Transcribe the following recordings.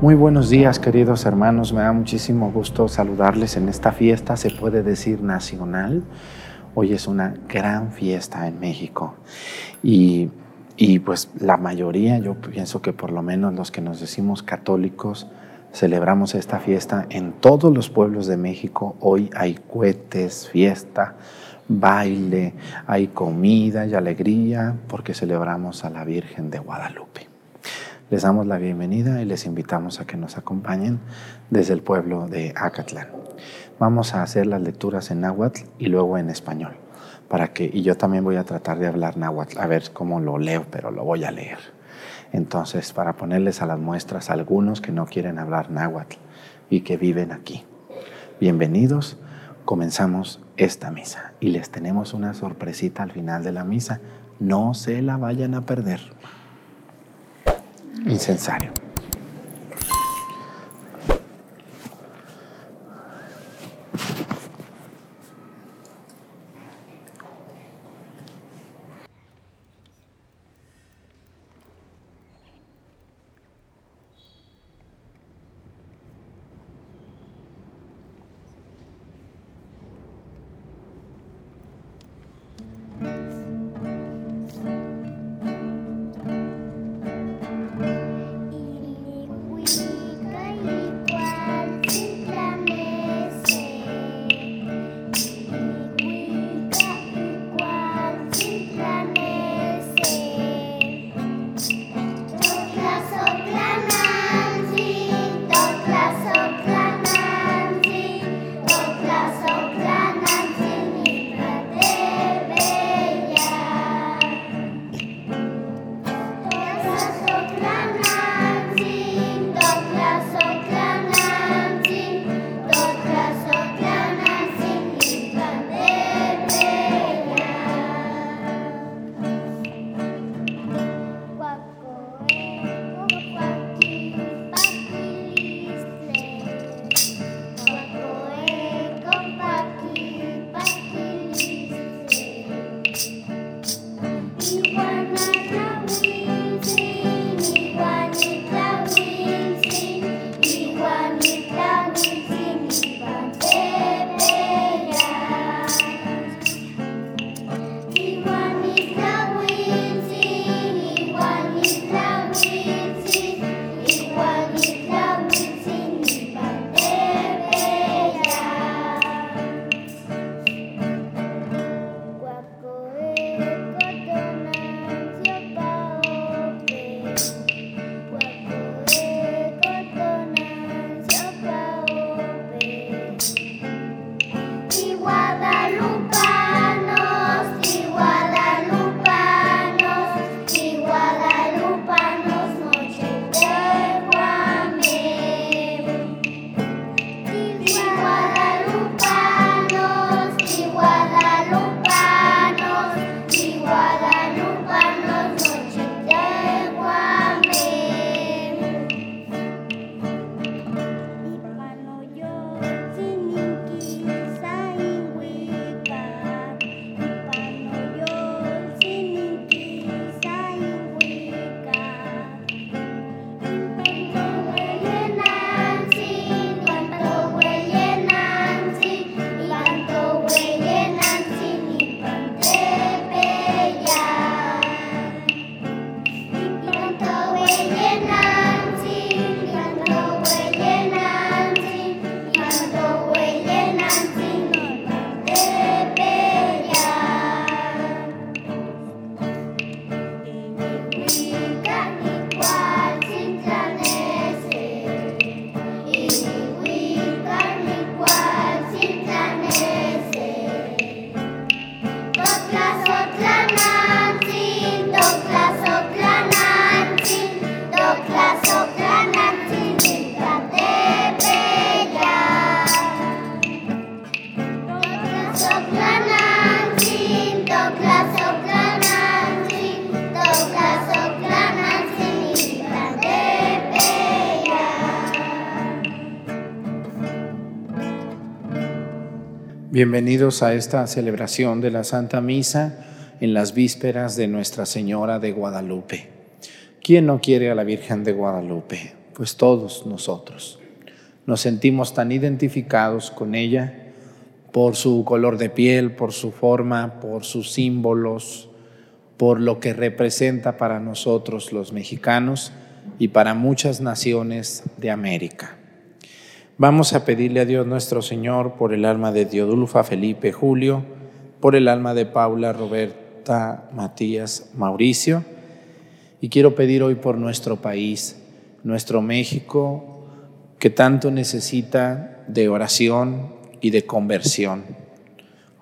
Muy buenos días queridos hermanos, me da muchísimo gusto saludarles en esta fiesta, se puede decir nacional. Hoy es una gran fiesta en México y, y pues la mayoría, yo pienso que por lo menos los que nos decimos católicos, celebramos esta fiesta en todos los pueblos de México. Hoy hay cohetes, fiesta, baile, hay comida y alegría porque celebramos a la Virgen de Guadalupe. Les damos la bienvenida y les invitamos a que nos acompañen desde el pueblo de Acatlán. Vamos a hacer las lecturas en náhuatl y luego en español. Para que, y yo también voy a tratar de hablar náhuatl, a ver cómo lo leo, pero lo voy a leer. Entonces, para ponerles a las muestras a algunos que no quieren hablar náhuatl y que viven aquí. Bienvenidos, comenzamos esta misa y les tenemos una sorpresita al final de la misa. No se la vayan a perder incensario. Bienvenidos a esta celebración de la Santa Misa en las vísperas de Nuestra Señora de Guadalupe. ¿Quién no quiere a la Virgen de Guadalupe? pues todos nosotros. Nos sentimos tan identificados con ella por su color de piel, por su forma, por sus símbolos, por lo que representa para nosotros los mexicanos y para muchas naciones de América. Vamos a pedirle a Dios nuestro Señor por el alma de Diodulfa Felipe Julio, por el alma de Paula Roberta Matías Mauricio, y quiero pedir hoy por nuestro país, nuestro México, que tanto necesita de oración, y de conversión.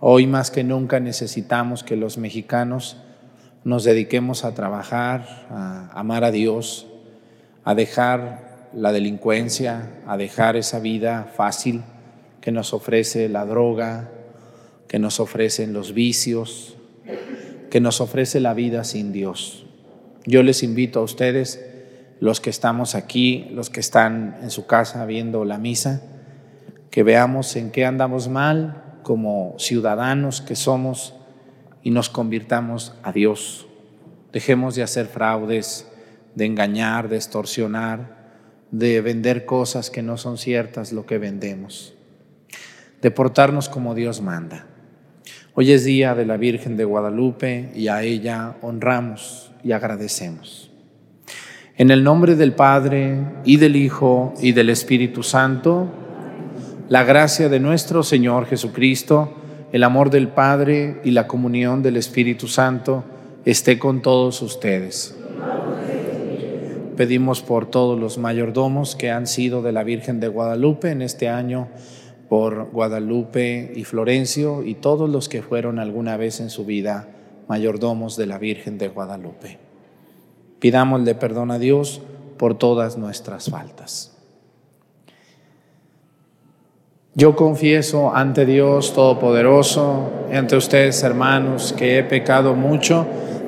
Hoy más que nunca necesitamos que los mexicanos nos dediquemos a trabajar, a amar a Dios, a dejar la delincuencia, a dejar esa vida fácil que nos ofrece la droga, que nos ofrecen los vicios, que nos ofrece la vida sin Dios. Yo les invito a ustedes, los que estamos aquí, los que están en su casa viendo la misa, que veamos en qué andamos mal como ciudadanos que somos y nos convirtamos a Dios. Dejemos de hacer fraudes, de engañar, de extorsionar, de vender cosas que no son ciertas lo que vendemos, de portarnos como Dios manda. Hoy es día de la Virgen de Guadalupe y a ella honramos y agradecemos. En el nombre del Padre y del Hijo y del Espíritu Santo, la gracia de nuestro Señor Jesucristo, el amor del Padre y la comunión del Espíritu Santo esté con todos ustedes. Pedimos por todos los mayordomos que han sido de la Virgen de Guadalupe en este año, por Guadalupe y Florencio y todos los que fueron alguna vez en su vida mayordomos de la Virgen de Guadalupe. Pidámosle perdón a Dios por todas nuestras faltas. Yo confieso ante Dios Todopoderoso y ante ustedes, hermanos, que he pecado mucho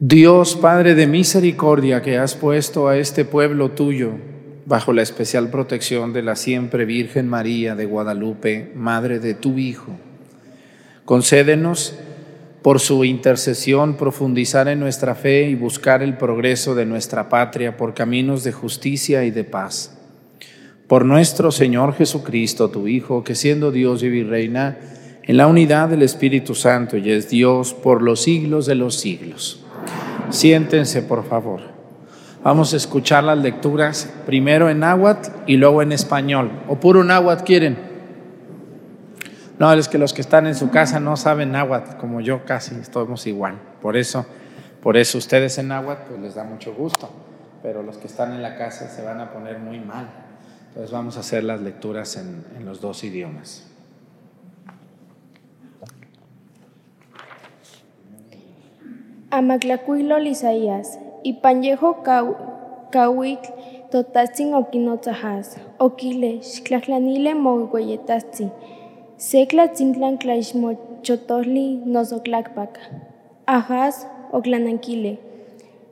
Dios Padre de misericordia, que has puesto a este pueblo tuyo bajo la especial protección de la siempre Virgen María de Guadalupe, Madre de tu Hijo, concédenos por su intercesión profundizar en nuestra fe y buscar el progreso de nuestra patria por caminos de justicia y de paz. Por nuestro Señor Jesucristo, tu Hijo, que siendo Dios y reina en la unidad del Espíritu Santo y es Dios por los siglos de los siglos. Siéntense, por favor. Vamos a escuchar las lecturas primero en náhuatl y luego en español. ¿O puro náhuatl quieren? No, es que los que están en su casa no saben náhuatl, como yo casi, estamos igual. Por eso, por eso ustedes en náhuatl pues les da mucho gusto, pero los que están en la casa se van a poner muy mal. Entonces vamos a hacer las lecturas en, en los dos idiomas. Amaclacuilo Isaías, y panyejo kawik totatsin okinotzahas, okile, xtlajlanile mohueyetatsin. Sekla tzintlan tlaixmochotoli nosoklakpak. Ajas oklanankile.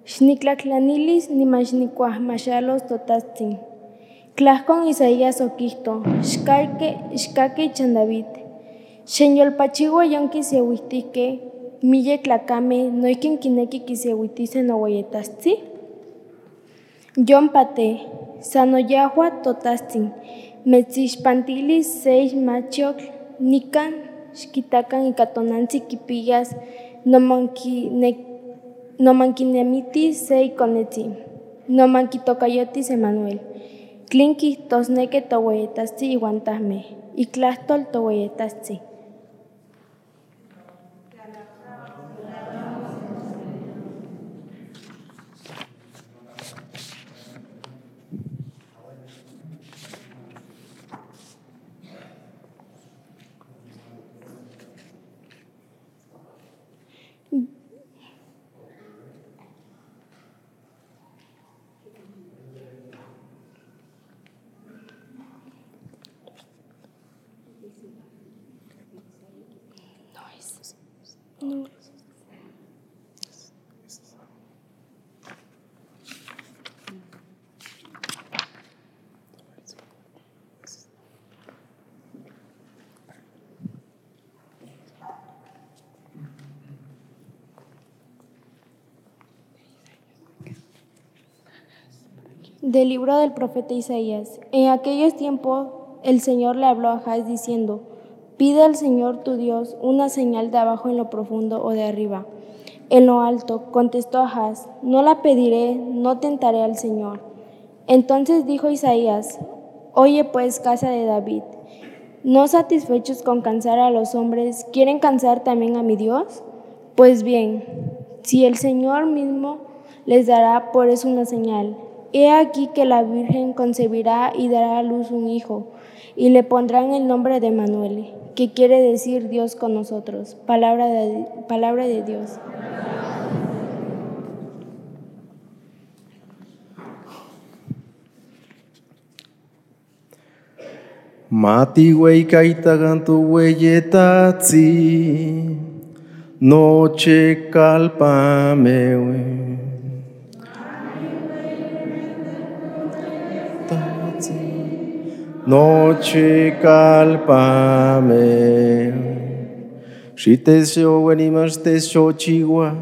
Xniklaklanilis nimachnicuahmaxalos totatsin. Tlahkon Isaías okihto, xkake, xkake ichan David. Xenyolpachiwa yonkisiauistihke, miye tlakame noikin kineki kisiauitise noweyetastsi. Yompate, sanoyahua totatsin. Metzixpantilis seis machiotl, nikan xkitakan ika tonantzi kipiyas nomankinemitis se ikonetzi, nomankitokayotis Emanuel. Tlin kihtosneki toweyetastzi iwan tahmeh, iklahtol toweyetastzi. Del libro del profeta Isaías. En aquellos tiempos el Señor le habló a Jaz diciendo, Pide al Señor tu Dios una señal de abajo en lo profundo o de arriba. En lo alto, contestó Ahaz, no la pediré, no tentaré al Señor. Entonces dijo Isaías, Oye pues, casa de David, ¿no satisfechos con cansar a los hombres, quieren cansar también a mi Dios? Pues bien, si el Señor mismo les dará por eso una señal, He aquí que la Virgen concebirá y dará a luz un hijo, y le pondrán el nombre de Manuel, que quiere decir Dios con nosotros. Palabra de, palabra de Dios. Mati wey kaitagantu weyetatzi, noche calpamewe. Noche calpa me. Și te se o inimă și te se o cigua.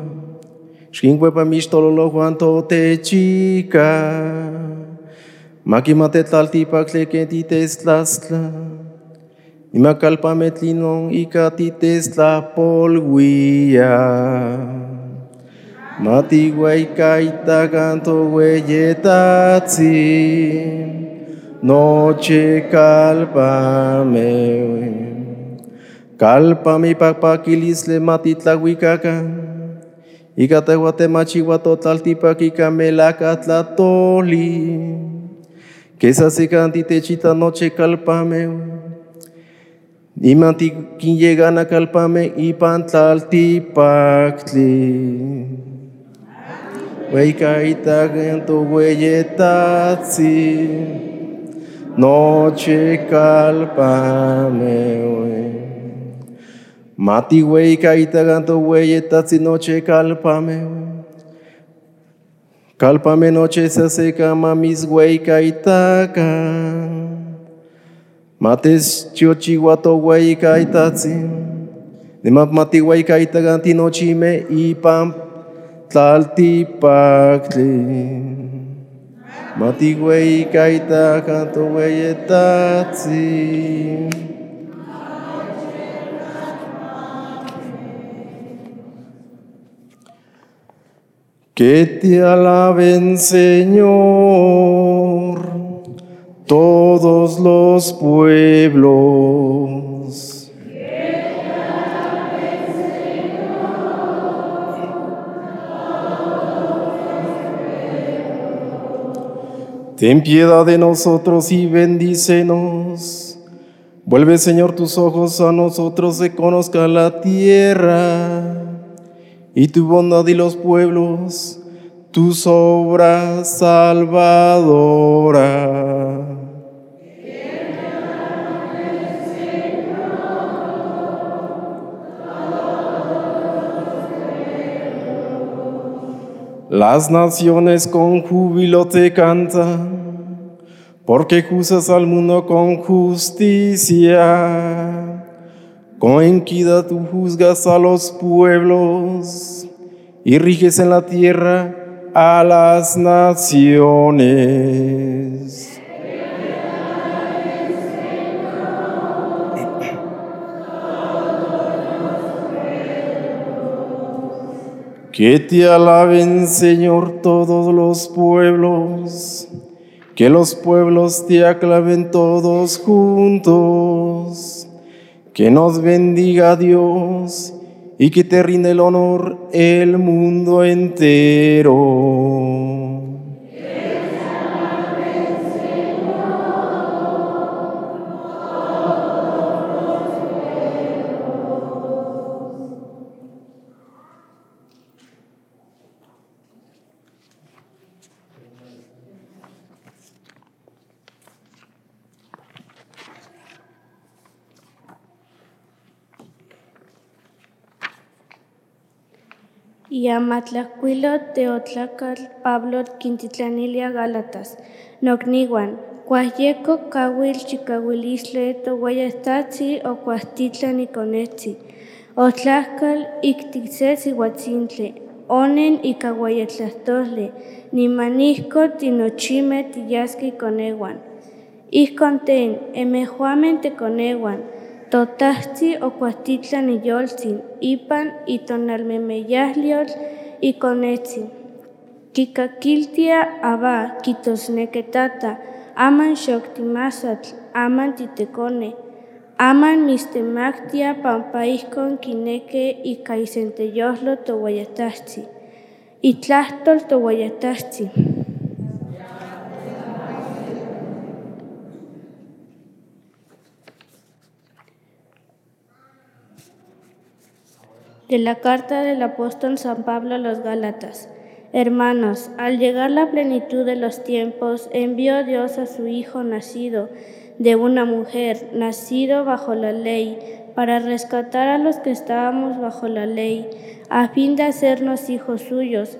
Lo lo guanto te chica. Ma chima te tal tipa ti te slasla. Ima calpa me tlinon i ca ti te sla polguia. Mati guai caita canto guai Noche calpame. Calpame papaquilis le matitlahuicaca. Icatehuate machihuato tlaltipaquica melacatlatoli. Que esa techita noche calpame. Y manti quien llegan a calpame y pantlaltipactli. Huecaita gento hueyetatzi. Noche calpame. Mati güey caita ganto güey etatzi noche calpame. Calpame noche se seca mamis güey caitaca. Mates chiochihuato güey caitatzi. De mati güey caita ganti noche me y pam tlaltipactli. Mati güey caita canto güey. Que te alaben, Señor, todos los pueblos. Ten piedad de nosotros y bendícenos. Vuelve, Señor, tus ojos a nosotros, se conozca la tierra y tu bondad y los pueblos, tus obras salvadora. Las naciones con júbilo te cantan, porque juzgas al mundo con justicia. Con equidad tú juzgas a los pueblos y riges en la tierra a las naciones. Que te alaben, Señor, todos los pueblos, que los pueblos te aclamen todos juntos, que nos bendiga Dios y que te rinde el honor el mundo entero. Yamatlacuilo teotlacal Pablo quintitlanilia Gálatas, nocniwan, cuayeco cawil chicawilisle toguayastatzi o cuastitlan iconetzi, otlahcal icticsesi huatzintle, onen icaguayatlahtosle, nimanisco tinochime tiyasqui coneguan. Ijkon ten, emejuamen teconeguan, Totahti okuastitlan iyoltzin, ipan itonalmemeyahliotl ikonetzin. Kikakiltia aba, kitosneke tata, aman xoktimasatl, aman titekone, aman mistemaktia pampa ijkon kineke ika isenteyohlo towayatahtzi, itlahtol towayatahtzi. De la carta del apóstol San Pablo a los Gálatas. Hermanos, al llegar la plenitud de los tiempos, envió Dios a su Hijo nacido de una mujer, nacido bajo la ley, para rescatar a los que estábamos bajo la ley, a fin de hacernos hijos suyos.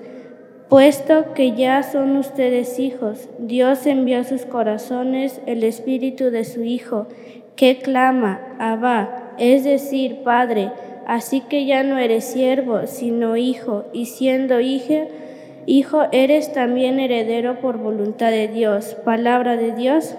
Puesto que ya son ustedes hijos, Dios envió a sus corazones el espíritu de su Hijo, que clama, Abba, es decir, Padre. Así que ya no eres siervo, sino hijo, y siendo hijo, hijo eres también heredero por voluntad de Dios. Palabra de Dios.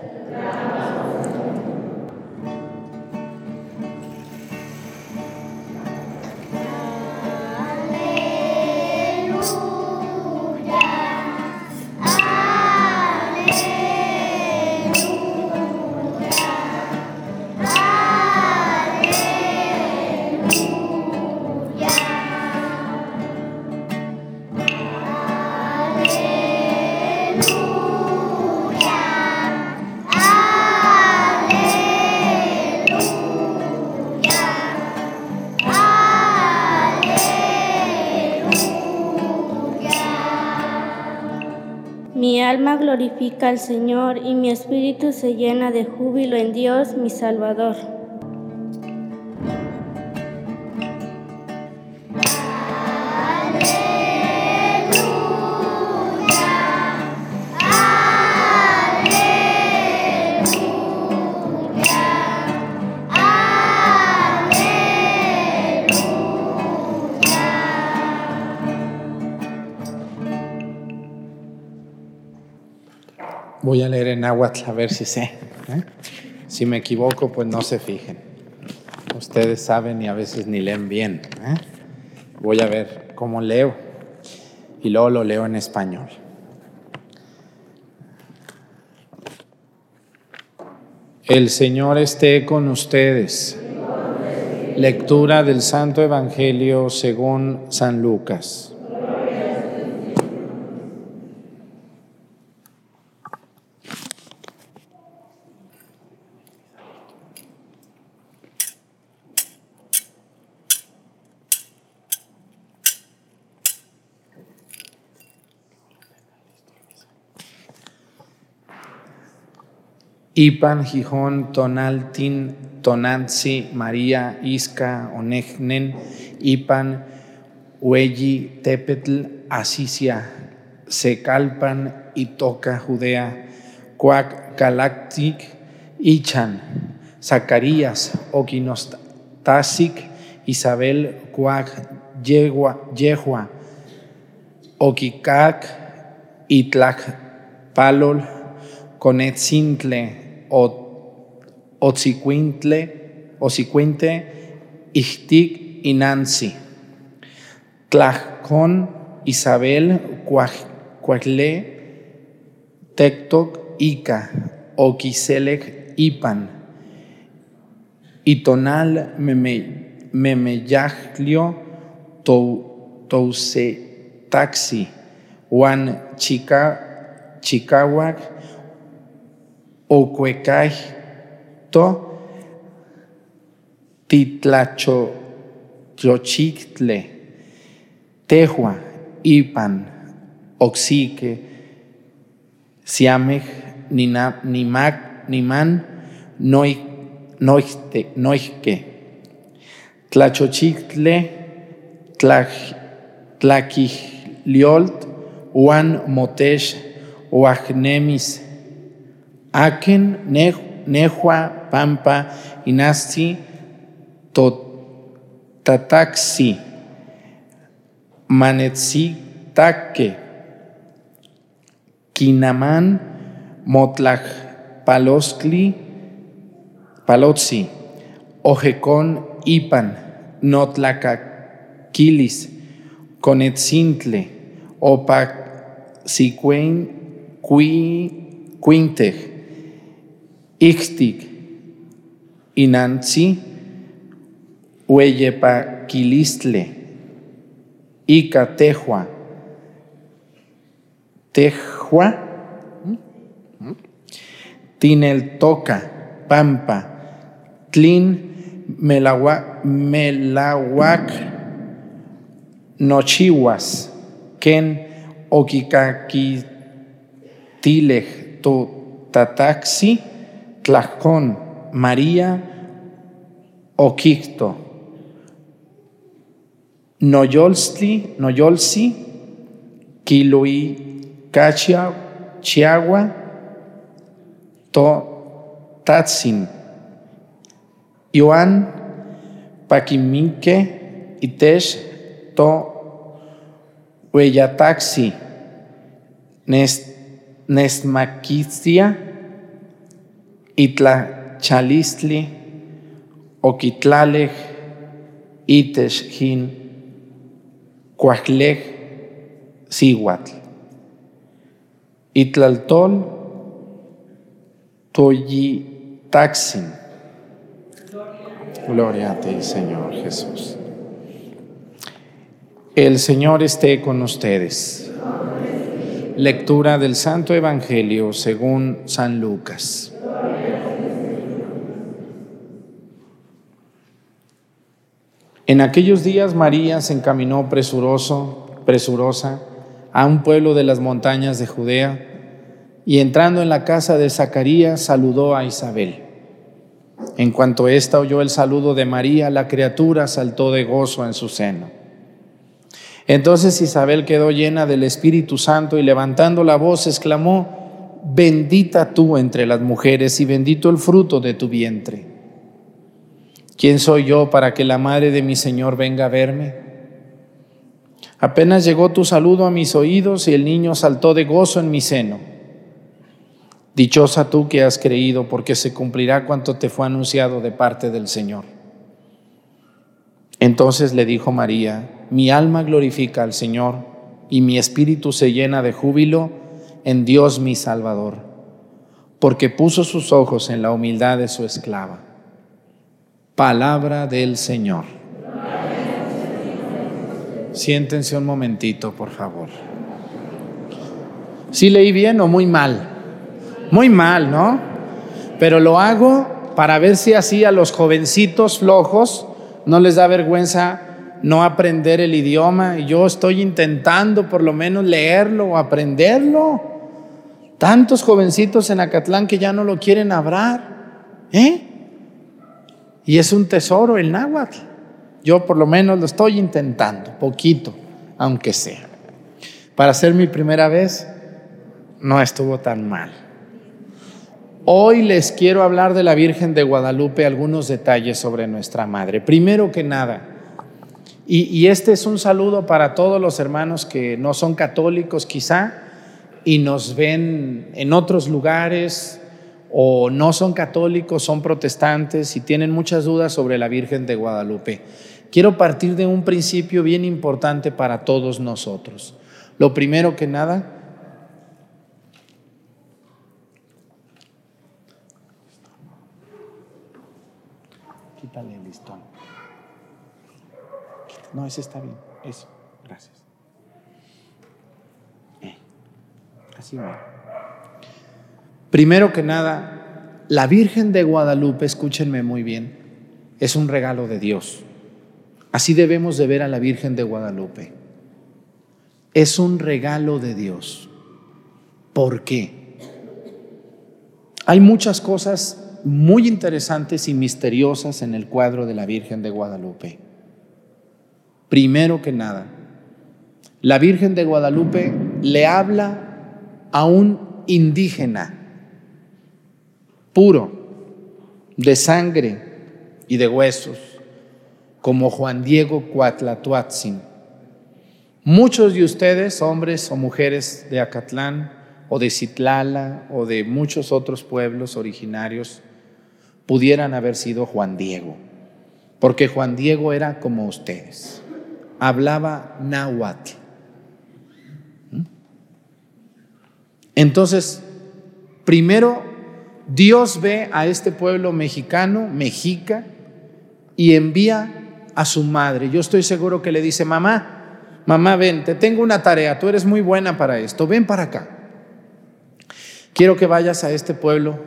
Alma glorifica al Señor y mi espíritu se llena de júbilo en Dios mi Salvador. Voy a leer en náhuatl a ver si sé. ¿eh? Si me equivoco, pues no se fijen. Ustedes saben y a veces ni leen bien. ¿eh? Voy a ver cómo leo y luego lo leo en español. El Señor esté con ustedes. Lectura del Santo Evangelio según San Lucas. Ipan, Gijón, Tonaltin, Tonanzi, María, Isca, Onegnen, Ipan, Huelli, Tepetl, Asisia, Secalpan, Itoca, Judea, Cuac, Galactic, Ichan, Zacarías, Oquinostásic, Isabel, Cuac, Yehua Oquicac, Itlac, Palol, Conetzintle, Otzicuintle, Ocicuinte, Ihtic y Nancy. Tlajcon, Isabel, Cuacle, Tectoc, Ica, Oquiselec, Ipan. Itonal, Memeyaclio, Taxi, Juan Chica, Chicahuac, to titlachochitle, tehua, ipan, oxique, siamej, nimac, niman, noike, tlachochitle, tlaquiliolt, uan motesh, oagnemis, Aken, Nehua, Pampa, Inasti, Tataxi, Take, Kinaman, Motlach, Paloscli, Palotzi, Ojecon, Ipan, Notlacaquilis, Conetzintle, Opac, Siquen, Ixtic, Inanzi, Hueyepaquilistle, Ica Tejua, Tejua, Tinel Toca, Pampa, Tlin, Melahuac, Nochihuas, Ken, Oquicaquitilej, Tataxi, Tlajcón, María, Oquicto, Noyolsti, Noyolsi, Kilui, Cachia, Chiagua, To, Tatsin, Ioan, Paquiminque, Itesh, To, Nestmaquistia, Itla Chalistli, Oquitlalej, Iteshin, Cuajlej, Siguatl. Itlaltol, Toyi Taxin. Gloria a ti, Señor Jesús. El Señor esté con ustedes. Lectura del Santo Evangelio según San Lucas. En aquellos días María se encaminó presuroso, presurosa a un pueblo de las montañas de Judea y entrando en la casa de Zacarías saludó a Isabel. En cuanto ésta oyó el saludo de María, la criatura saltó de gozo en su seno. Entonces Isabel quedó llena del Espíritu Santo y levantando la voz exclamó, bendita tú entre las mujeres y bendito el fruto de tu vientre. ¿Quién soy yo para que la madre de mi Señor venga a verme? Apenas llegó tu saludo a mis oídos y el niño saltó de gozo en mi seno. Dichosa tú que has creído, porque se cumplirá cuanto te fue anunciado de parte del Señor. Entonces le dijo María, mi alma glorifica al Señor y mi espíritu se llena de júbilo en Dios mi Salvador, porque puso sus ojos en la humildad de su esclava. Palabra del Señor. Siéntense un momentito, por favor. ¿Sí leí bien o muy mal? Muy mal, ¿no? Pero lo hago para ver si así a los jovencitos flojos no les da vergüenza no aprender el idioma. Yo estoy intentando por lo menos leerlo o aprenderlo. Tantos jovencitos en Acatlán que ya no lo quieren hablar. ¿Eh? Y es un tesoro el náhuatl. Yo por lo menos lo estoy intentando, poquito, aunque sea. Para ser mi primera vez, no estuvo tan mal. Hoy les quiero hablar de la Virgen de Guadalupe, algunos detalles sobre nuestra Madre. Primero que nada, y, este es un saludo para todos los hermanos que no son católicos quizá y nos ven en otros lugares o no son católicos, son protestantes y tienen muchas dudas sobre la Virgen de Guadalupe. Quiero partir de un principio bien importante para todos nosotros. Lo primero que nada, Quítale el listón. No, ese está bien. Eso. Gracias. Eh, así va. Primero que nada, la Virgen de Guadalupe, escúchenme muy bien, es un regalo de Dios. Así debemos de ver a la Virgen de Guadalupe. Es un regalo de Dios. ¿Por qué? Hay muchas cosas muy interesantes y misteriosas en el cuadro de la Virgen de Guadalupe. Primero que nada, la Virgen de Guadalupe le habla a un indígena puro, de sangre y de huesos, como Juan Diego Cuatlatuatzin. Muchos de ustedes, hombres o mujeres de Acatlán o de Citlala o de muchos otros pueblos originarios, pudieran haber sido Juan Diego, porque Juan Diego era como ustedes, hablaba náhuatl. ¿Mm? Entonces, primero, Dios ve a este pueblo mexicano, mexica, y envía a su madre. Yo estoy seguro que le dice, mamá, mamá, ven, te tengo una tarea, tú eres muy buena para esto, ven para acá. Quiero que vayas a este pueblo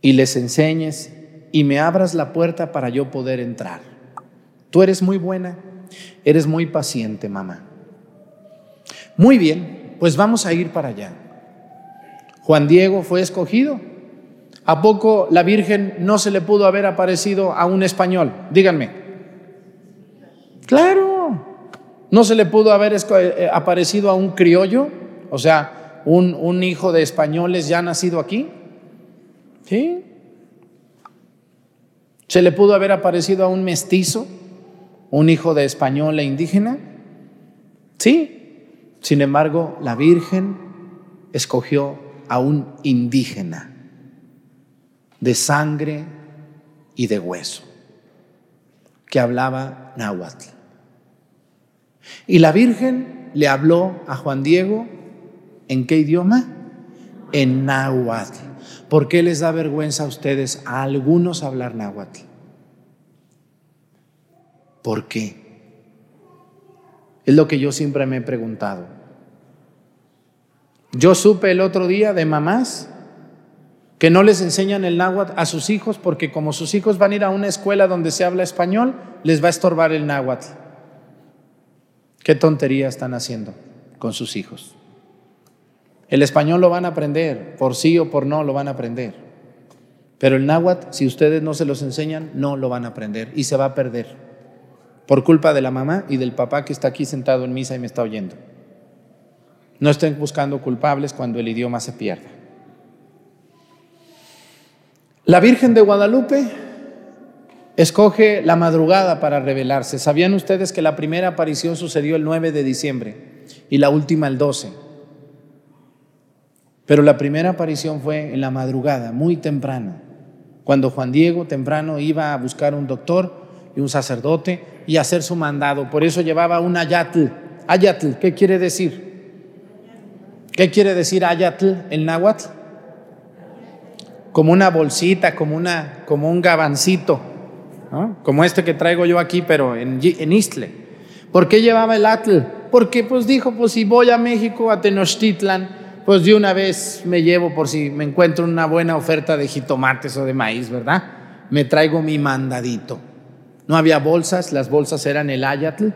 y les enseñes y me abras la puerta para yo poder entrar. Tú eres muy buena, eres muy paciente, mamá. Muy bien, pues vamos a ir para allá. Juan Diego fue escogido. ¿A poco la Virgen no se le pudo haber aparecido a un español? Díganme. Claro. ¿No se le pudo haber eh, aparecido a un criollo? O sea, un, un hijo de españoles ya nacido aquí. ¿Sí? ¿Se le pudo haber aparecido a un mestizo, un hijo de español e indígena? Sí. Sin embargo, la Virgen escogió a un indígena de sangre y de hueso, que hablaba náhuatl. Y la Virgen le habló a Juan Diego en qué idioma? En náhuatl. ¿Por qué les da vergüenza a ustedes, a algunos, hablar náhuatl? ¿Por qué? Es lo que yo siempre me he preguntado. Yo supe el otro día de mamás que no les enseñan el náhuatl a sus hijos porque como sus hijos van a ir a una escuela donde se habla español, les va a estorbar el náhuatl. ¿Qué tontería están haciendo con sus hijos? El español lo van a aprender, por sí o por no lo van a aprender. Pero el náhuatl, si ustedes no se los enseñan, no lo van a aprender y se va a perder. Por culpa de la mamá y del papá que está aquí sentado en misa y me está oyendo. No estén buscando culpables cuando el idioma se pierda. La Virgen de Guadalupe escoge la madrugada para revelarse. ¿Sabían ustedes que la primera aparición sucedió el 9 de diciembre y la última el 12? Pero la primera aparición fue en la madrugada, muy temprano, cuando Juan Diego temprano iba a buscar un doctor y un sacerdote y hacer su mandado. Por eso llevaba un ayatl. Ayatl, ¿qué quiere decir? ¿Qué quiere decir ayatl en náhuatl? Como una bolsita, como, una, como un gabancito, como este que traigo yo aquí, pero en, en Istle. ¿Por qué llevaba el atl? Porque pues dijo, pues si voy a México, a Tenochtitlan, pues de una vez me llevo por si me encuentro una buena oferta de jitomates o de maíz, ¿verdad? Me traigo mi mandadito. No había bolsas, las bolsas eran el ayatl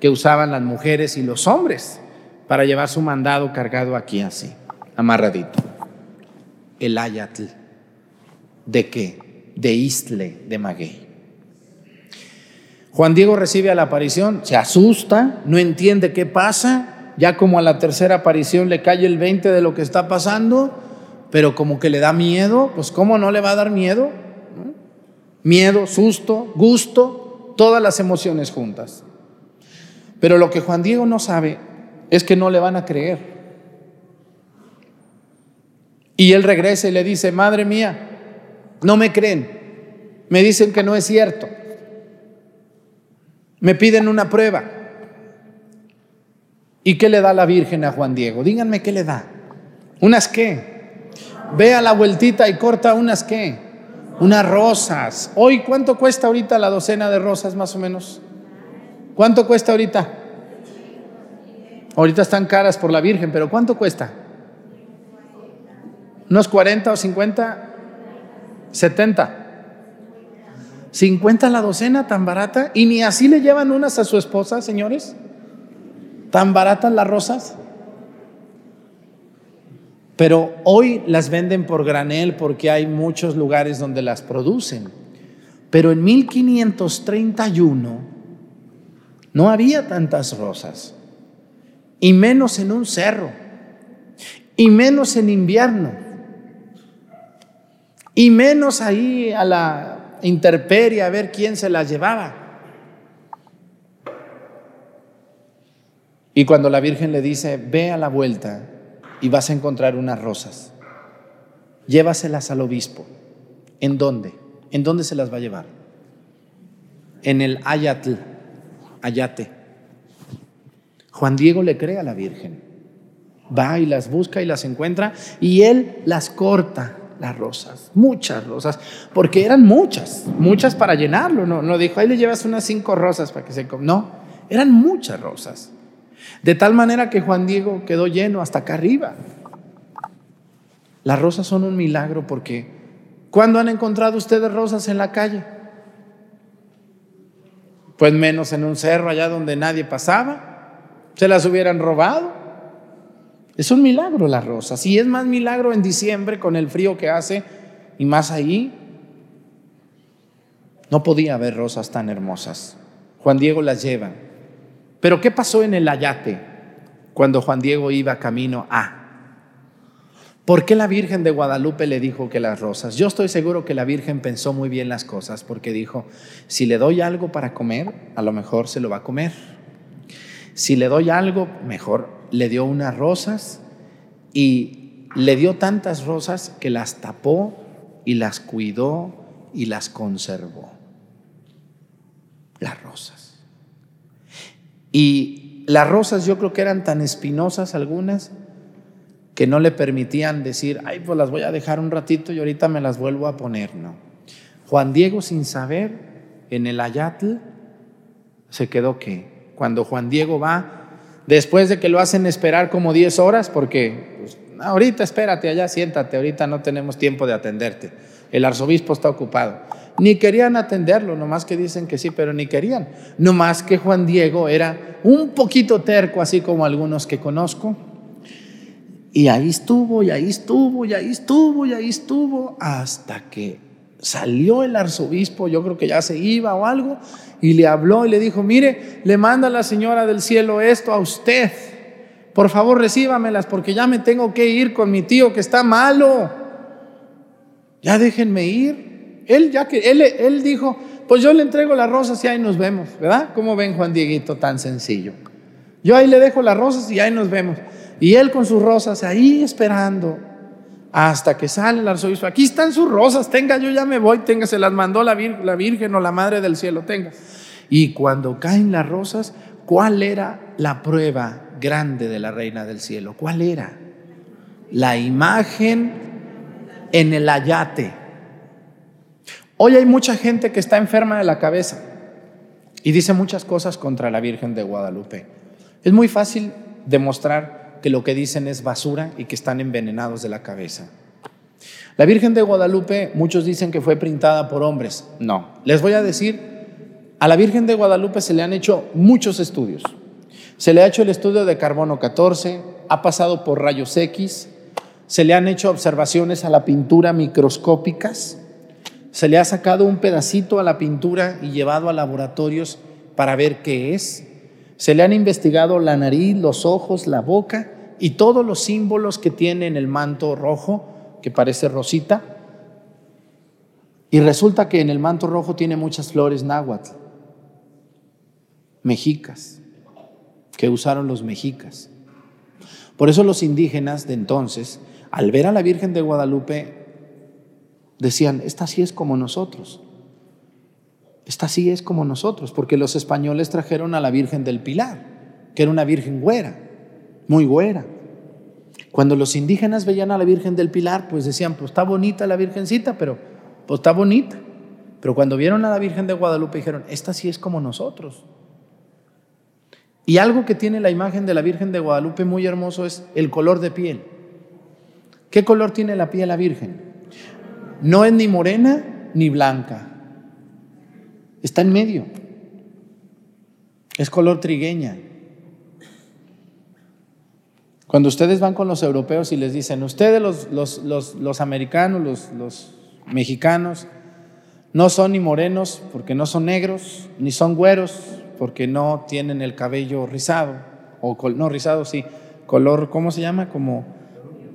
que usaban las mujeres y los hombres para llevar su mandado cargado aquí así, amarradito. El ayatl. ¿De qué? De Istle de Maguey. Juan Diego recibe a la aparición, se asusta, no entiende qué pasa, ya como a la tercera aparición le cae el 20 de lo que está pasando, pero como que le da miedo, pues ¿cómo no le va a dar miedo? Miedo, susto, gusto, todas las emociones juntas. Pero lo que Juan Diego no sabe es que no le van a creer. Y él regresa y le dice, madre mía, no me creen, me dicen que no es cierto, me piden una prueba. ¿Y qué le da la Virgen a Juan Diego? Díganme qué le da. ¿Unas qué? Ve a la vueltita y corta unas qué. Unas rosas. Hoy, ¿cuánto cuesta ahorita la docena de rosas más o menos? ¿Cuánto cuesta ahorita? Ahorita están caras por la Virgen, pero ¿cuánto cuesta? ¿Unos 40 o 50? ¿70? ¿50 la docena tan barata? ¿Y ni así le llevan unas a su esposa, señores? ¿Tan baratas las rosas? Pero hoy las venden por granel porque hay muchos lugares donde las producen. Pero en 1531 no había tantas rosas, y menos en un cerro, y menos en invierno, y menos ahí a la intemperie a ver quién se las llevaba. Y cuando la Virgen le dice, ve a la vuelta y vas a encontrar unas rosas, llévaselas al obispo. ¿En dónde? ¿En dónde se las va a llevar? En el Ayatl, Ayate. Juan Diego le cree a la Virgen. Va y las busca y las encuentra y él las corta, las rosas, muchas rosas, porque eran muchas, muchas para llenarlo. No, no dijo, ahí le llevas unas cinco rosas para que se... No, eran muchas rosas. De tal manera que Juan Diego quedó lleno hasta acá arriba. Las rosas son un milagro porque ¿cuándo han encontrado ustedes rosas en la calle? Pues menos en un cerro allá donde nadie pasaba. Se las hubieran robado. Es un milagro las rosas. Y es más milagro en diciembre con el frío que hace y más ahí. No podía haber rosas tan hermosas. Juan Diego las lleva. Pero ¿qué pasó en el Ayate cuando Juan Diego iba camino a? ¿Por qué la Virgen de Guadalupe le dijo que las rosas? Yo estoy seguro que la Virgen pensó muy bien las cosas porque dijo, si le doy algo para comer, a lo mejor se lo va a comer. Si le doy algo, mejor le dio unas rosas y le dio tantas rosas que las tapó y las cuidó y las conservó. Las rosas. Y las rosas yo creo que eran tan espinosas algunas que no le permitían decir, ay, pues las voy a dejar un ratito y ahorita me las vuelvo a poner, no. Juan Diego sin saber, en el Ayatl, se quedó que cuando Juan Diego va, después de que lo hacen esperar como 10 horas, porque pues, ahorita espérate allá, siéntate, ahorita no tenemos tiempo de atenderte, el arzobispo está ocupado. Ni querían atenderlo, nomás que dicen que sí, pero ni querían. Nomás que Juan Diego era un poquito terco, así como algunos que conozco. Y ahí estuvo, y ahí estuvo, y ahí estuvo, y ahí estuvo, hasta que salió el arzobispo, yo creo que ya se iba o algo, y le habló y le dijo, mire, le manda la señora del cielo esto a usted. Por favor, recíbamelas porque ya me tengo que ir con mi tío que está malo. Ya déjenme ir. Él ya que él, él dijo, pues yo le entrego las rosas y ahí nos vemos, ¿verdad? ¿Cómo ven Juan Dieguito tan sencillo? Yo ahí le dejo las rosas y ahí nos vemos. Y él con sus rosas ahí esperando. Hasta que sale el arzobispo, aquí están sus rosas, tenga, yo ya me voy, tenga, se las mandó la, la Virgen o la Madre del Cielo, tenga. Y cuando caen las rosas, ¿cuál era la prueba grande de la Reina del Cielo? ¿Cuál era? La imagen en el ayate. Hoy hay mucha gente que está enferma de la cabeza y dice muchas cosas contra la Virgen de Guadalupe. Es muy fácil demostrar que lo que dicen es basura y que están envenenados de la cabeza. La Virgen de Guadalupe, muchos dicen que fue pintada por hombres. No, les voy a decir, a la Virgen de Guadalupe se le han hecho muchos estudios. Se le ha hecho el estudio de carbono 14, ha pasado por rayos X, se le han hecho observaciones a la pintura microscópicas, se le ha sacado un pedacito a la pintura y llevado a laboratorios para ver qué es. Se le han investigado la nariz, los ojos, la boca y todos los símbolos que tiene en el manto rojo, que parece rosita. Y resulta que en el manto rojo tiene muchas flores náhuatl, mexicas, que usaron los mexicas. Por eso los indígenas de entonces, al ver a la Virgen de Guadalupe, decían, esta sí es como nosotros. Esta sí es como nosotros, porque los españoles trajeron a la Virgen del Pilar, que era una virgen güera, muy güera. Cuando los indígenas veían a la Virgen del Pilar, pues decían, pues está bonita la Virgencita, pero pues está bonita. Pero cuando vieron a la Virgen de Guadalupe dijeron, esta sí es como nosotros. Y algo que tiene la imagen de la Virgen de Guadalupe muy hermoso es el color de piel. ¿Qué color tiene la piel la Virgen? No es ni morena ni blanca. Está en medio. Es color trigueña. Cuando ustedes van con los europeos y les dicen, ustedes los, los, americanos, los, los mexicanos, no son ni morenos porque no son negros, ni son güeros porque no tienen el cabello rizado, o no rizado, sí, color, ¿cómo se llama? Como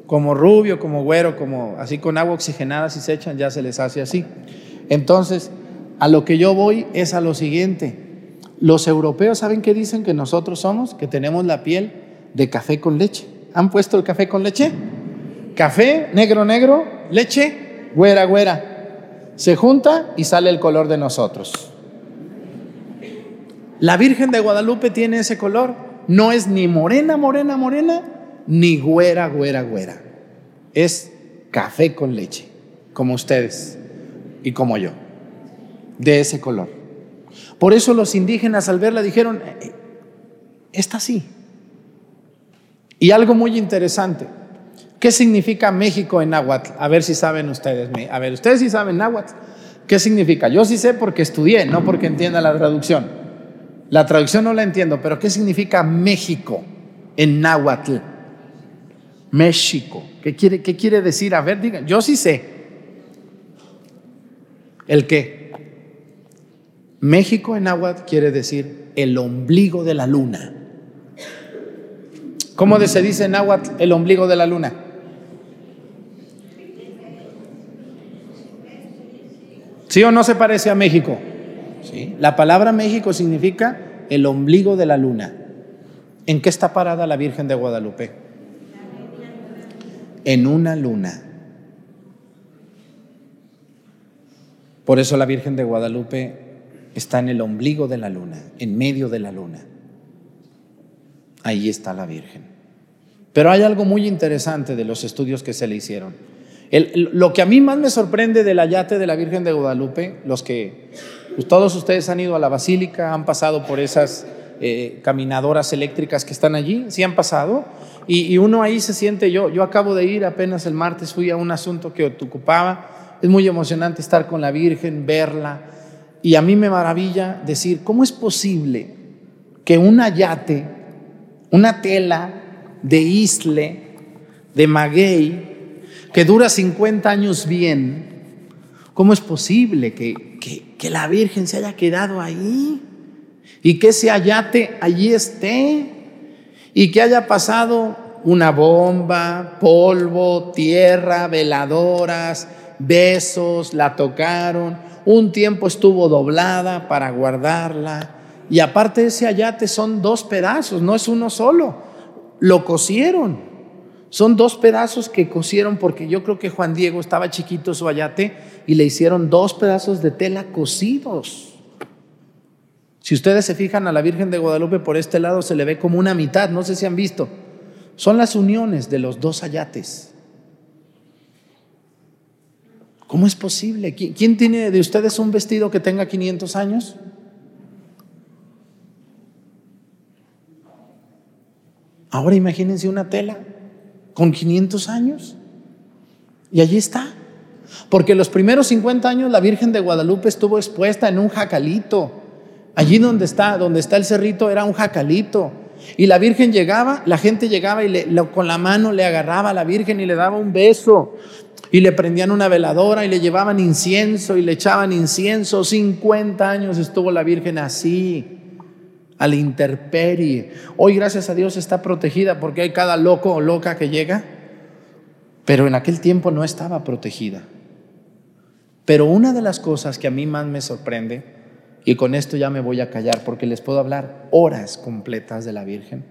como rubio, como güero, como así con agua oxigenada, si se echan, ya se les hace así. Entonces, a lo que yo voy es a lo siguiente. Los europeos, ¿saben qué dicen que nosotros somos? Que tenemos la piel de café con leche. ¿Han puesto el café con leche? Café, negro, negro, leche, güera, güera. Se junta y sale el color de nosotros. La Virgen de Guadalupe tiene ese color. No es ni morena, morena, morena, ni güera, güera, güera. Es café con leche, como ustedes y como yo, de ese color. Por eso los indígenas al verla dijeron, eh, está así. Y algo muy interesante, ¿qué significa México en náhuatl? A ver si saben ustedes. A ver, ustedes sí saben náhuatl. ¿Qué significa? Yo sí sé porque estudié, no porque entienda la traducción. La traducción no la entiendo, pero ¿qué significa México en náhuatl? México. ¿Qué quiere, ¿Qué quiere decir? A ver, digan, yo sí sé. ¿El qué? México en agua quiere decir el ombligo de la luna. ¿Cómo se dice en agua el ombligo de la luna? ¿Sí o no se parece a México? ¿Sí? La palabra México significa el ombligo de la luna. ¿En qué está parada la Virgen de Guadalupe? en una luna. Por eso la Virgen de Guadalupe está en el ombligo de la luna, en medio de la luna. Ahí está la Virgen. Pero hay algo muy interesante de los estudios que se le hicieron. lo que a mí más me sorprende del ayate de la Virgen de Guadalupe, los que pues, todos ustedes han ido a la basílica, han pasado por esas eh, caminadoras eléctricas que están allí, sí han pasado, y, uno ahí se siente, yo, yo acabo de ir apenas el martes, fui a un asunto que ocupaba, es muy emocionante estar con la Virgen, verla, y a mí me maravilla decir, ¿cómo es posible que un ayate, una tela de isle, de maguey, que dura 50 años bien, ¿cómo es posible que, que, que la Virgen se haya quedado ahí? y que ese ayate allí esté y que haya pasado una bomba, polvo, tierra, veladoras, besos, la tocaron, un tiempo estuvo doblada para guardarla y aparte ese ayate son dos pedazos, no es uno solo, lo cosieron. Son dos pedazos que cosieron porque yo creo que Juan Diego estaba chiquito su ayate y le hicieron dos pedazos de tela cosidos. Si ustedes se fijan a la Virgen de Guadalupe por este lado se le ve como una mitad, no sé si han visto. Son las uniones de los dos ayates. ¿Cómo es posible? ¿Quién tiene de ustedes un vestido que tenga 500 años? Ahora imagínense una tela con 500 años. Y allí está. Porque los primeros 50 años la Virgen de Guadalupe estuvo expuesta en un jacalito. Allí donde está, donde está el cerrito era un jacalito. Y la Virgen llegaba, la gente llegaba y con la mano le agarraba a la Virgen y le daba un beso. Y le prendían una veladora y le llevaban incienso y le echaban incienso. 50 años estuvo la Virgen así a la intemperie. Hoy, gracias a Dios, está protegida porque hay cada loco o loca que llega, pero en aquel tiempo no estaba protegida. Pero una de las cosas que a mí más me sorprende, y con esto ya me voy a callar porque les puedo hablar horas completas de la Virgen,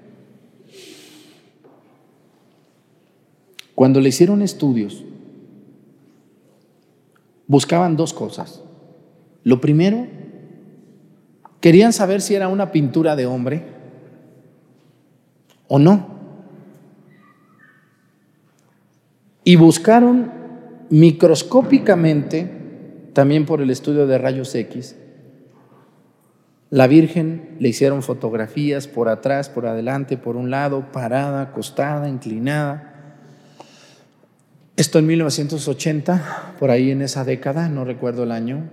cuando le hicieron estudios, buscaban dos cosas. Lo primero Querían saber si era una pintura de hombre o no. Y buscaron microscópicamente, también por el estudio de rayos X, la Virgen le hicieron fotografías por atrás, por adelante, por un lado, parada, acostada, inclinada. Esto en 1980, por ahí en esa década, no recuerdo el año,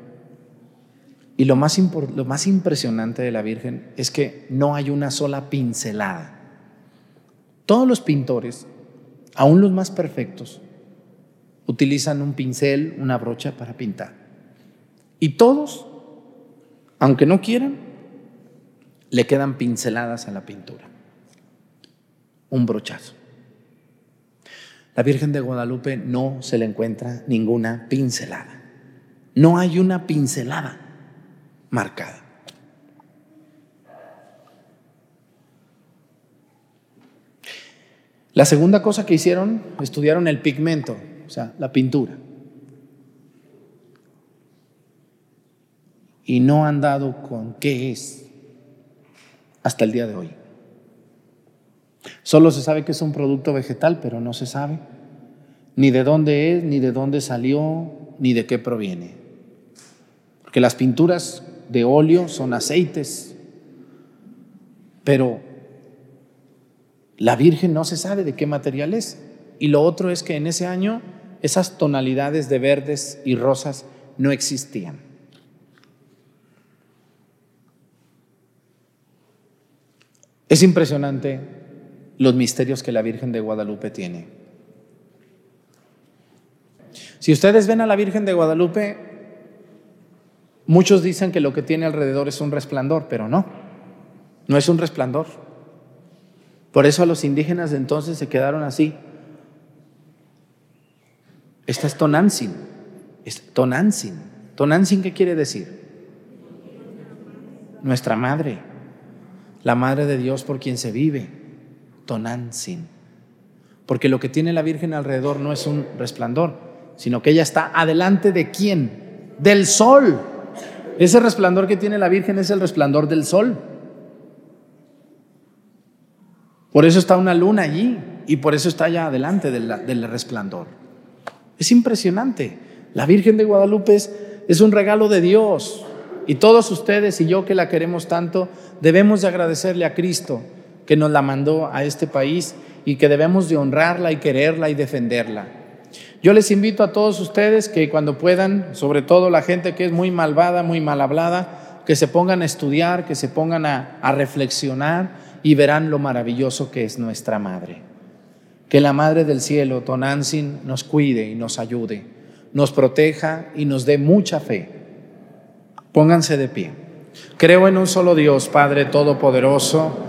y lo más, lo más impresionante de la Virgen es que no hay una sola pincelada. Todos los pintores, aún los más perfectos, utilizan un pincel, una brocha para pintar. Y todos, aunque no quieran, le quedan pinceladas a la pintura. Un brochazo. La Virgen de Guadalupe no se le encuentra ninguna pincelada. No hay una pincelada marcada. La segunda cosa que hicieron, estudiaron el pigmento, o sea, la pintura. Y no han dado con qué es hasta el día de hoy. Solo se sabe que es un producto vegetal, pero no se sabe ni de dónde es, ni de dónde salió, ni de qué proviene. Porque las pinturas de óleo son aceites, pero la Virgen no se sabe de qué material es. Y lo otro es que en ese año esas tonalidades de verdes y rosas no existían. Es impresionante los misterios que la Virgen de Guadalupe tiene. Si ustedes ven a la Virgen de Guadalupe, Muchos dicen que lo que tiene alrededor es un resplandor, pero no, no es un resplandor. Por eso a los indígenas de entonces se quedaron así. Esta es Tonantzin. Tonantzin. Tonantzin, ¿qué quiere decir? Nuestra madre. La madre de Dios por quien se vive. Tonantzin. Porque lo que tiene la Virgen alrededor no es un resplandor, sino que ella está adelante de quién? Del sol. Ese resplandor que tiene la Virgen es el resplandor del sol. Por eso está una luna allí y por eso está allá adelante del, resplandor. Es impresionante. La Virgen de Guadalupe es, es un regalo de Dios. Y todos ustedes y yo que la queremos tanto, debemos de agradecerle a Cristo que nos la mandó a este país y que debemos de honrarla y quererla y defenderla. Yo les invito a todos ustedes que cuando puedan, sobre todo la gente que es muy malvada, muy mal hablada, que se pongan a estudiar, que se pongan a, reflexionar y verán lo maravilloso que es nuestra Madre. Que la Madre del Cielo, Tonantzin, nos cuide y nos ayude, nos proteja y nos dé mucha fe. Pónganse de pie. Creo en un solo Dios, Padre Todopoderoso,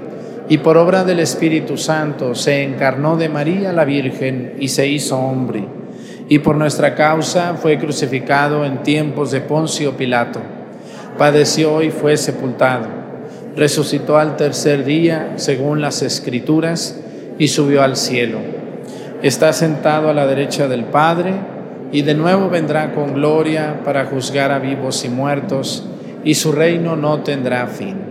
y por obra del Espíritu Santo se encarnó de María la Virgen y se hizo hombre, y por nuestra causa fue crucificado en tiempos de Poncio Pilato, padeció y fue sepultado, resucitó al tercer día según las Escrituras, y subió al cielo. Está sentado a la derecha del Padre y de nuevo vendrá con gloria para juzgar a vivos y muertos, y su reino no tendrá fin.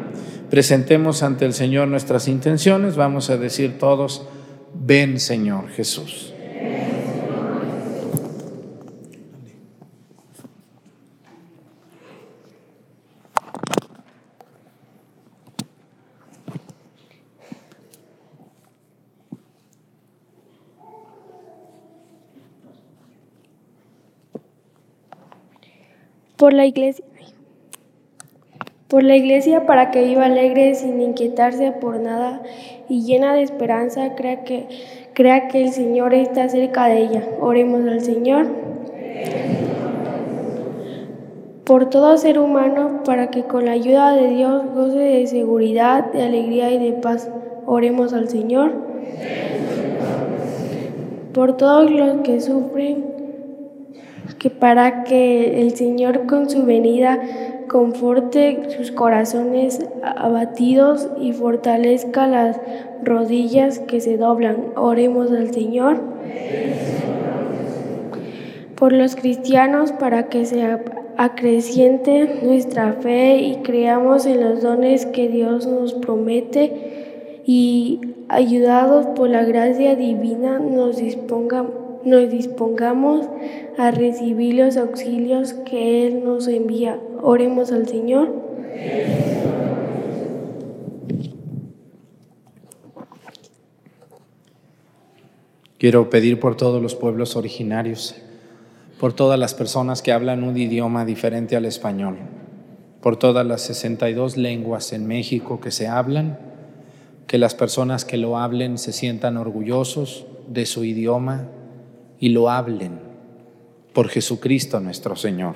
Presentemos ante el Señor nuestras intenciones. Vamos a decir todos, ven Señor Jesús. por la iglesia. Por la iglesia para que viva alegre sin inquietarse por nada y llena de esperanza, crea que, crea que el Señor está cerca de ella. Oremos al Señor. Por todo ser humano para que con la ayuda de Dios goce de seguridad, de alegría y de paz. Oremos al Señor. Por todos los que sufren que para que el Señor con su venida conforte sus corazones abatidos y fortalezca las rodillas que se doblan. Oremos al Señor. Por los cristianos para que se acreciente nuestra fe y creamos en los dones que Dios nos promete y ayudados por la gracia divina nos dispongamos nos dispongamos a recibir los auxilios que Él nos envía. Oremos al Señor. Quiero pedir por todos los pueblos originarios, por todas las personas que hablan un idioma diferente al español, por todas las 62 lenguas en México que se hablan, que las personas que lo hablen se sientan orgullosos de su idioma, y lo hablen por Jesucristo nuestro Señor.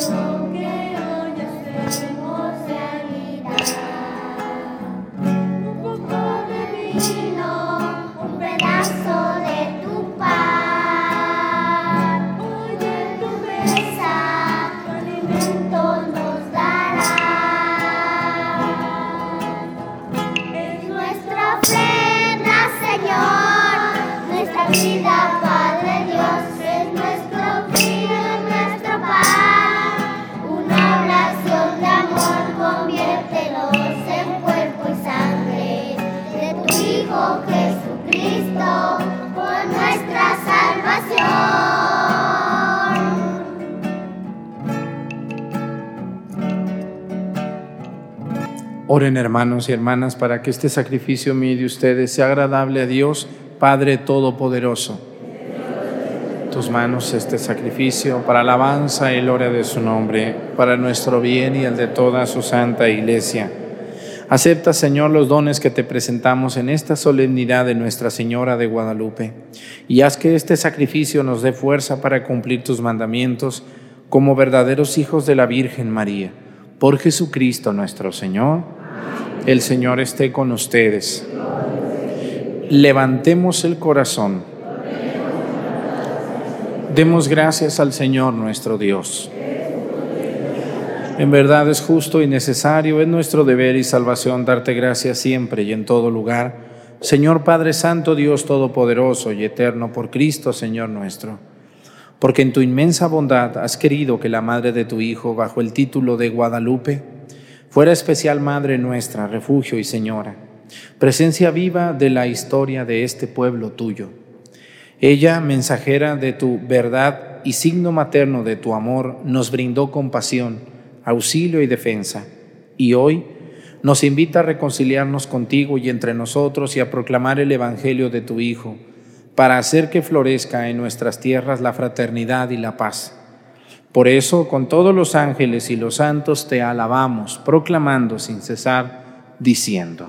Thanks. Hermanos y hermanas para que este sacrificio mío de ustedes sea agradable a Dios, Padre Todopoderoso. Tus manos este sacrificio para alabanza y gloria de su nombre, para nuestro bien y el de toda su santa iglesia. Acepta, Señor, los dones que te presentamos en esta solemnidad de Nuestra Señora de Guadalupe, y haz que este sacrificio nos dé fuerza para cumplir tus mandamientos como verdaderos hijos de la Virgen María. Por Jesucristo nuestro Señor. El Señor esté con ustedes. Levantemos el corazón. Demos gracias al Señor nuestro Dios. En verdad es justo y necesario, es nuestro deber y salvación darte gracias siempre y en todo lugar. Señor Padre Santo, Dios Todopoderoso y Eterno, por Cristo, Señor nuestro. Porque en tu inmensa bondad has querido que la madre de tu Hijo, bajo el título de Guadalupe, fuera especial Madre nuestra, refugio y Señora, presencia viva de la historia de este pueblo tuyo. Ella, mensajera de tu verdad y signo materno de tu amor, nos brindó compasión, auxilio y defensa, y hoy nos invita a reconciliarnos contigo y entre nosotros y a proclamar el Evangelio de tu Hijo, para hacer que florezca en nuestras tierras la fraternidad y la paz por eso, con todos los ángeles y los santos te alabamos, proclamando sin cesar, diciendo.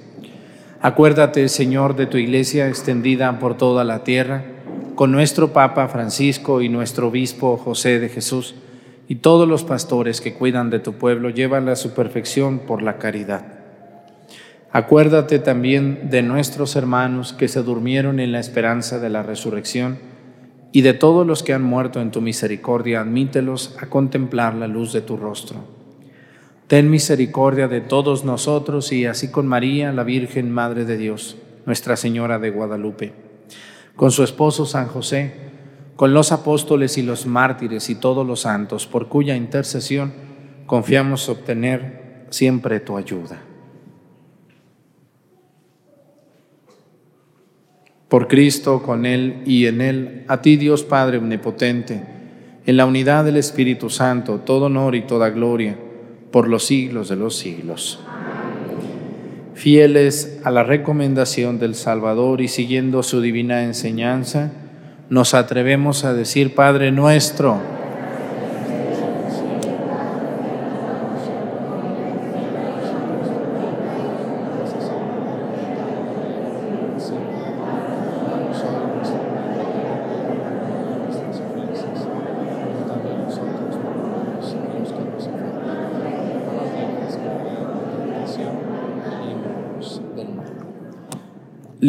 Acuérdate, Señor, de tu iglesia extendida por toda la tierra, con nuestro Papa Francisco y nuestro Obispo José de Jesús, y todos los pastores que cuidan de tu pueblo, llévala a su perfección por la caridad. Acuérdate también de nuestros hermanos que se durmieron en la esperanza de la resurrección, y de todos los que han muerto en tu misericordia, admítelos a contemplar la luz de tu rostro. Ten misericordia de todos nosotros y así con María, la Virgen Madre de Dios, Nuestra Señora de Guadalupe, con su esposo San José, con los apóstoles y los mártires y todos los santos, por cuya intercesión confiamos obtener siempre tu ayuda. Por Cristo, con Él y en Él, a ti Dios Padre Omnipotente, en la unidad del Espíritu Santo, todo honor y toda gloria, por los siglos de los siglos. Fieles a la recomendación del Salvador y siguiendo su divina enseñanza, nos atrevemos a decir, Padre nuestro,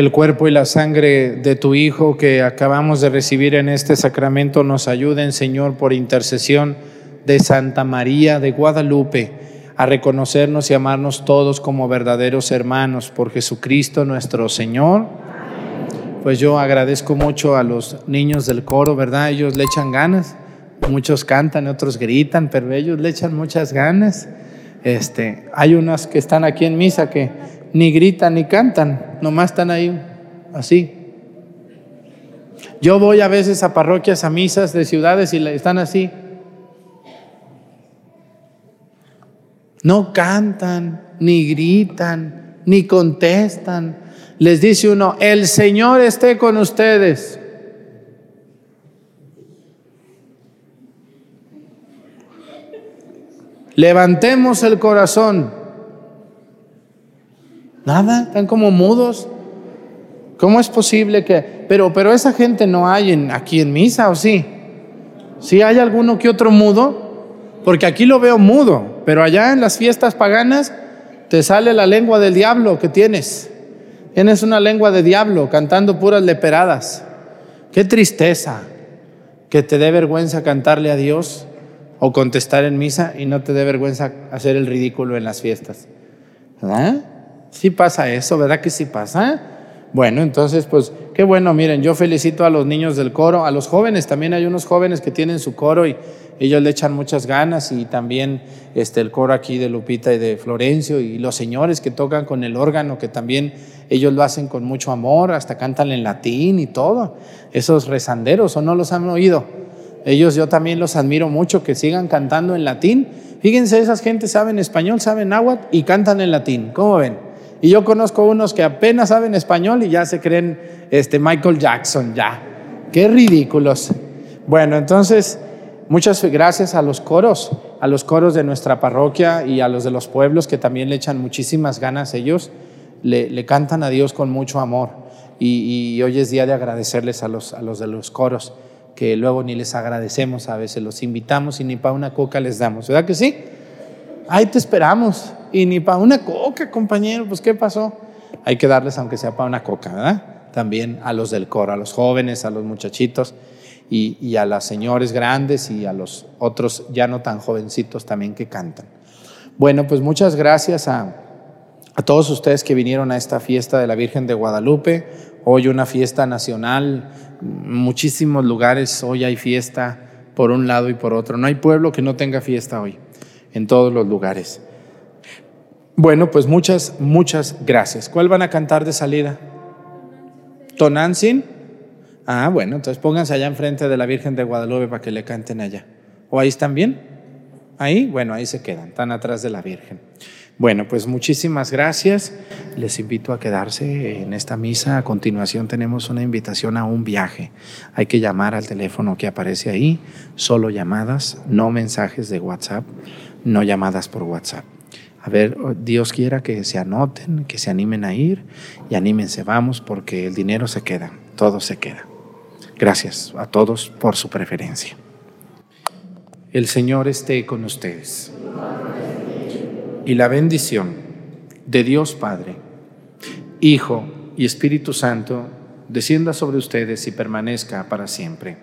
El cuerpo y la sangre de tu Hijo que acabamos de recibir en este sacramento nos ayuden, Señor, por intercesión de Santa María de Guadalupe, a reconocernos y amarnos todos como verdaderos hermanos por Jesucristo nuestro Señor. Pues yo agradezco mucho a los niños del coro, ¿verdad? Ellos le echan ganas. Muchos cantan, otros gritan, pero ellos le echan muchas ganas. Este, hay unas que están aquí en misa que ni gritan ni cantan, nomás están ahí así. Yo voy a veces a parroquias, a misas de ciudades y están así. No cantan, ni gritan, ni contestan. Les dice uno, el Señor esté con ustedes. Levantemos el corazón. Nada, están como mudos. ¿Cómo es posible que.? Pero, pero esa gente no hay en, aquí en misa, ¿o sí? ¿Sí hay alguno que otro mudo? Porque aquí lo veo mudo, pero allá en las fiestas paganas te sale la lengua del diablo que tienes. Tienes una lengua de diablo cantando puras leperadas. Qué tristeza que te dé vergüenza cantarle a Dios o contestar en misa y no te dé vergüenza hacer el ridículo en las fiestas. ¿Verdad? Sí pasa eso, ¿verdad que sí pasa? Bueno, entonces, pues qué bueno, miren, yo felicito a los niños del coro, a los jóvenes, también hay unos jóvenes que tienen su coro y ellos le echan muchas ganas y también este, el coro aquí de Lupita y de Florencio y los señores que tocan con el órgano, que también ellos lo hacen con mucho amor, hasta cantan en latín y todo. Esos rezanderos, ¿o no los han oído? Ellos yo también los admiro mucho, que sigan cantando en latín. Fíjense, esas gentes saben español, saben náhuatl y cantan en latín. ¿Cómo ven? Y yo conozco unos que apenas saben español y ya se creen este Michael Jackson, ya. Qué ridículos. Bueno, entonces, muchas gracias a los coros, a los coros de nuestra parroquia y a los de los pueblos que también le echan muchísimas ganas ellos, le, cantan a Dios con mucho amor. Y, hoy es día de agradecerles a los, a los de los coros, que luego ni les agradecemos, a veces los invitamos y ni para una coca les damos, ¿verdad que sí? Ahí te esperamos. Y ni para una coca, compañero, pues ¿qué pasó? Hay que darles aunque sea para una coca, ¿verdad? También a los del coro, a los jóvenes, a los muchachitos y, a las señores grandes y a los otros ya no tan jovencitos también que cantan. Bueno, pues muchas gracias a, a todos ustedes que vinieron a esta fiesta de la Virgen de Guadalupe. Hoy una fiesta nacional, muchísimos lugares, hoy hay fiesta por un lado y por otro. No hay pueblo que no tenga fiesta hoy, en todos los lugares. Bueno, pues muchas, muchas gracias. ¿Cuál van a cantar de salida? ¿Tonantzin? Ah, bueno, entonces pónganse allá enfrente de la Virgen de Guadalupe para que le canten allá. ¿O ahí están bien? Ahí, bueno, ahí se quedan, están atrás de la Virgen. Bueno, pues muchísimas gracias. Les invito a quedarse en esta misa. A continuación tenemos una invitación a un viaje. Hay que llamar al teléfono que aparece ahí, solo llamadas, no mensajes de WhatsApp, no llamadas por WhatsApp. A ver, Dios quiera que se anoten, que se animen a ir y anímense, vamos, porque el dinero se queda, todo se queda. Gracias a todos por su preferencia. El Señor esté con ustedes. Y la bendición de Dios Padre, Hijo y Espíritu Santo descienda sobre ustedes y permanezca para siempre.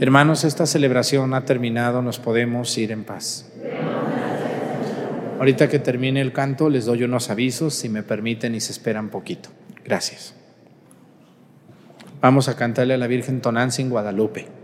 Hermanos, esta celebración ha terminado, nos podemos ir en paz. Ahorita que termine el canto les doy unos avisos, si me permiten y se esperan poquito. Gracias. Vamos a cantarle a la Virgen Tonantzin Guadalupe.